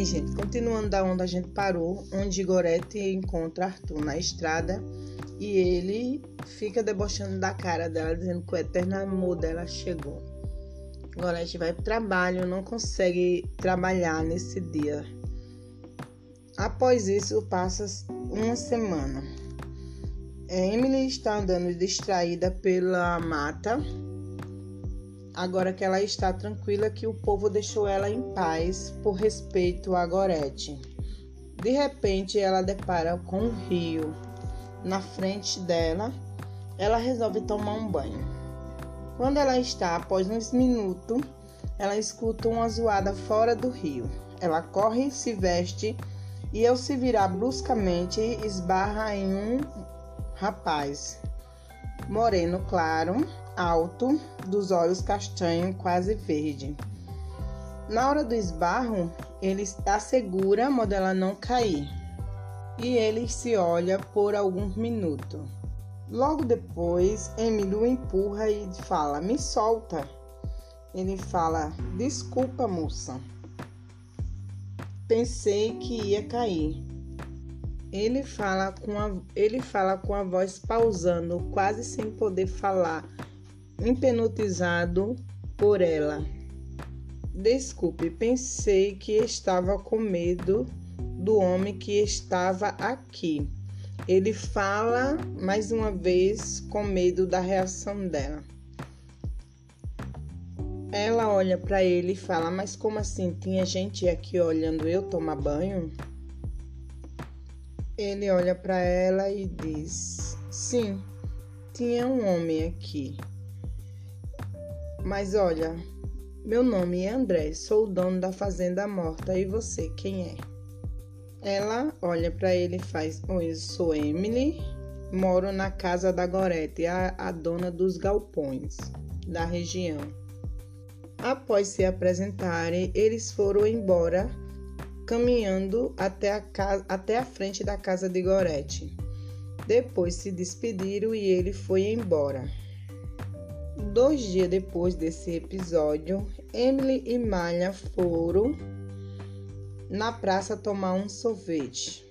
Bem, gente, continuando da onde a gente parou, onde Gorete encontra Arthur na estrada e ele fica debochando da cara dela, dizendo que o eterno amor dela chegou. Gorete vai pro trabalho, não consegue trabalhar nesse dia. Após isso, passa uma semana. Emily está andando distraída pela mata agora que ela está tranquila que o povo deixou ela em paz por respeito a Gorete. De repente, ela depara com um rio na frente dela. Ela resolve tomar um banho. Quando ela está, após uns minutos, ela escuta uma zoada fora do rio. Ela corre, se veste e, ao se virar bruscamente, esbarra em um rapaz moreno claro alto, dos olhos castanho, quase verde. Na hora do esbarro, ele assegura modela não cair e ele se olha por alguns minutos. Logo depois, Emílio empurra e fala: Me solta. Ele fala: Desculpa, moça. Pensei que ia cair. Ele fala com a, ele fala com a voz pausando, quase sem poder falar hipnotizado por ela. Desculpe, pensei que estava com medo do homem que estava aqui. Ele fala mais uma vez com medo da reação dela. Ela olha para ele e fala: Mas como assim? Tinha gente aqui olhando eu tomar banho? Ele olha para ela e diz: Sim, tinha um homem aqui. Mas olha, meu nome é André, sou o dono da fazenda morta e você quem é? Ela olha para ele e faz: Oi, sou Emily, moro na casa da Gorete, a, a dona dos galpões da região. Após se apresentarem, eles foram embora, caminhando até a, casa, até a frente da casa de Gorete. Depois se despediram e ele foi embora. Dois dias depois desse episódio, Emily e Malha foram na praça tomar um sorvete.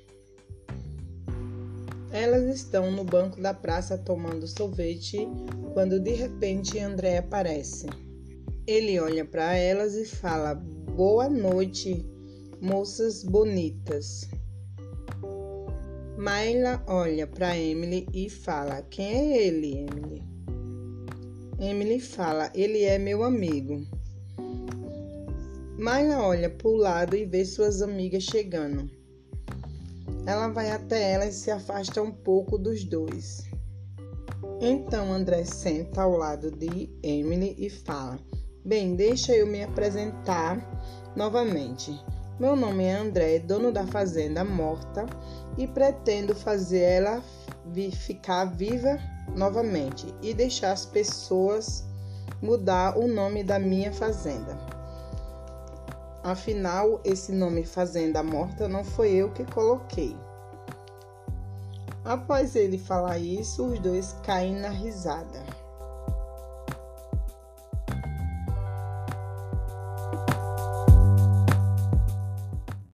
Elas estão no banco da praça tomando sorvete quando de repente André aparece. Ele olha para elas e fala: Boa noite, moças bonitas. Mayla olha para Emily e fala: Quem é ele, Emily? Emily fala: Ele é meu amigo. Mayla olha para o lado e vê suas amigas chegando. Ela vai até ela e se afasta um pouco dos dois. Então André senta ao lado de Emily e fala: Bem, deixa eu me apresentar novamente. Meu nome é André, dono da fazenda morta e pretendo fazer ela ficar viva novamente e deixar as pessoas mudar o nome da minha fazenda. Afinal, esse nome Fazenda Morta não foi eu que coloquei. Após ele falar isso, os dois caem na risada.